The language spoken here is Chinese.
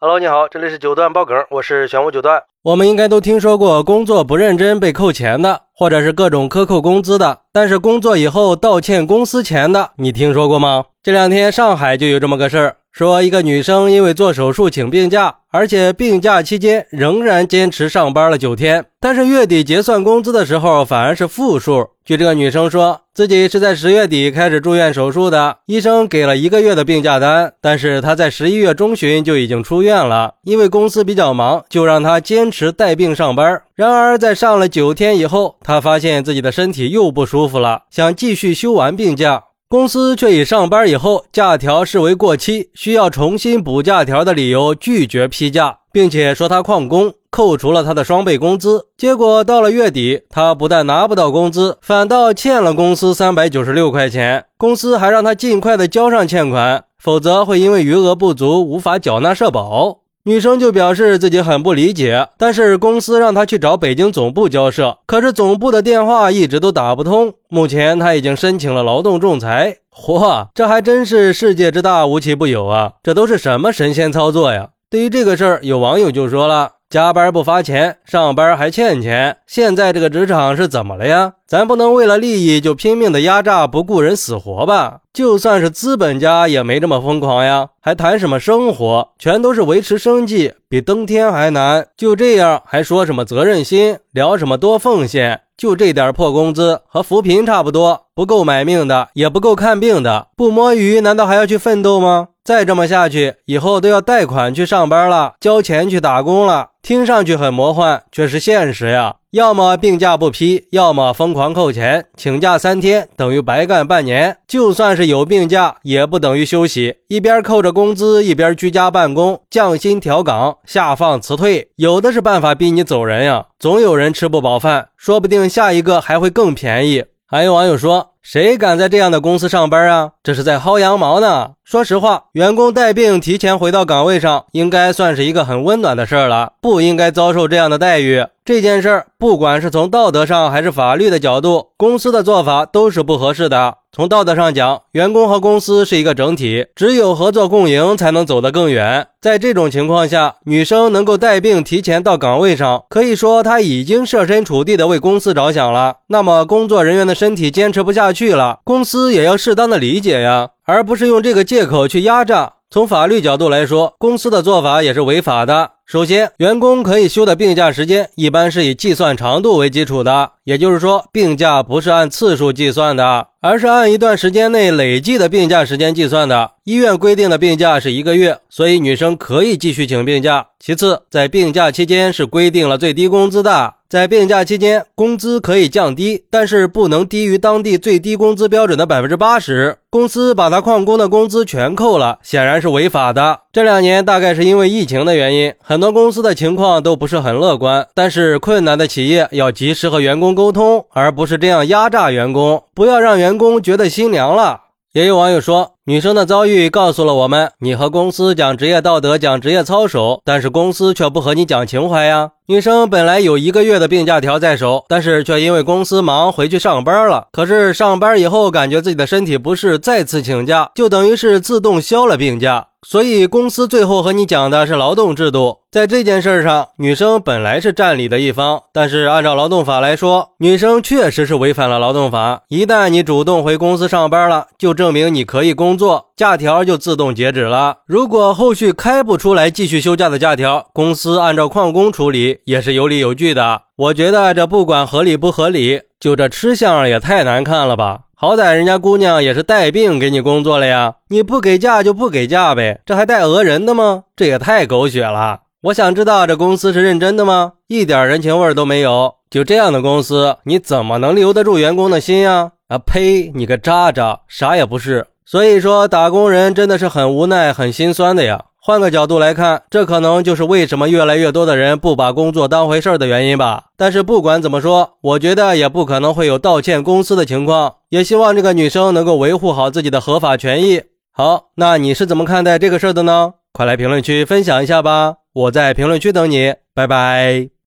Hello，你好，这里是九段爆梗，我是玄武九段。我们应该都听说过工作不认真被扣钱的，或者是各种克扣工资的。但是工作以后倒欠公司钱的，你听说过吗？这两天上海就有这么个事儿，说一个女生因为做手术请病假，而且病假期间仍然坚持上班了九天，但是月底结算工资的时候反而是负数。据这个女生说，自己是在十月底开始住院手术的，医生给了一个月的病假单，但是她在十一月中旬就已经出院了，因为公司比较忙，就让她坚持带病上班。然而在上了九天以后，她发现自己的身体又不舒服了，想继续休完病假，公司却以上班以后假条视为过期，需要重新补假条的理由拒绝批假，并且说他旷工。扣除了他的双倍工资，结果到了月底，他不但拿不到工资，反倒欠了公司三百九十六块钱。公司还让他尽快的交上欠款，否则会因为余额不足无法缴纳社保。女生就表示自己很不理解，但是公司让她去找北京总部交涉，可是总部的电话一直都打不通。目前她已经申请了劳动仲裁。嚯，这还真是世界之大无奇不有啊！这都是什么神仙操作呀？对于这个事儿，有网友就说了。加班不发钱，上班还欠钱，现在这个职场是怎么了呀？咱不能为了利益就拼命的压榨，不顾人死活吧？就算是资本家也没这么疯狂呀，还谈什么生活？全都是维持生计，比登天还难。就这样还说什么责任心，聊什么多奉献？就这点破工资，和扶贫差不多，不够买命的，也不够看病的，不摸鱼难道还要去奋斗吗？再这么下去，以后都要贷款去上班了，交钱去打工了。听上去很魔幻，却是现实呀。要么病假不批，要么疯狂扣钱。请假三天等于白干半年，就算是有病假，也不等于休息。一边扣着工资，一边居家办公，降薪调岗，下放辞退，有的是办法逼你走人呀。总有人吃不饱饭，说不定下一个还会更便宜。还有网友说。谁敢在这样的公司上班啊？这是在薅羊毛呢。说实话，员工带病提前回到岗位上，应该算是一个很温暖的事儿了，不应该遭受这样的待遇。这件事儿，不管是从道德上还是法律的角度，公司的做法都是不合适的。从道德上讲，员工和公司是一个整体，只有合作共赢才能走得更远。在这种情况下，女生能够带病提前到岗位上，可以说她已经设身处地的为公司着想了。那么，工作人员的身体坚持不下去了，公司也要适当的理解呀，而不是用这个借口去压榨。从法律角度来说，公司的做法也是违法的。首先，员工可以休的病假时间一般是以计算长度为基础的，也就是说，病假不是按次数计算的，而是按一段时间内累计的病假时间计算的。医院规定的病假是一个月，所以女生可以继续请病假。其次，在病假期间是规定了最低工资的。在病假期间，工资可以降低，但是不能低于当地最低工资标准的百分之八十。公司把他旷工的工资全扣了，显然是违法的。这两年大概是因为疫情的原因，很很多公司的情况都不是很乐观。但是困难的企业要及时和员工沟通，而不是这样压榨员工，不要让员工觉得心凉了。也有网友说，女生的遭遇告诉了我们：你和公司讲职业道德、讲职业操守，但是公司却不和你讲情怀呀。女生本来有一个月的病假条在手，但是却因为公司忙回去上班了。可是上班以后感觉自己的身体不适，再次请假，就等于是自动消了病假。所以公司最后和你讲的是劳动制度。在这件事上，女生本来是占理的一方，但是按照劳动法来说，女生确实是违反了劳动法。一旦你主动回公司上班了，就证明你可以工作，假条就自动截止了。如果后续开不出来继续休假的假条，公司按照旷工处理。也是有理有据的，我觉得这不管合理不合理，就这吃相也太难看了吧！好歹人家姑娘也是带病给你工作了呀，你不给假就不给假呗，这还带讹人的吗？这也太狗血了！我想知道这公司是认真的吗？一点人情味都没有，就这样的公司，你怎么能留得住员工的心呀？啊呸！你个渣渣，啥也不是。所以说，打工人真的是很无奈、很心酸的呀。换个角度来看，这可能就是为什么越来越多的人不把工作当回事儿的原因吧。但是不管怎么说，我觉得也不可能会有道歉公司的情况。也希望这个女生能够维护好自己的合法权益。好，那你是怎么看待这个事儿的呢？快来评论区分享一下吧，我在评论区等你，拜拜。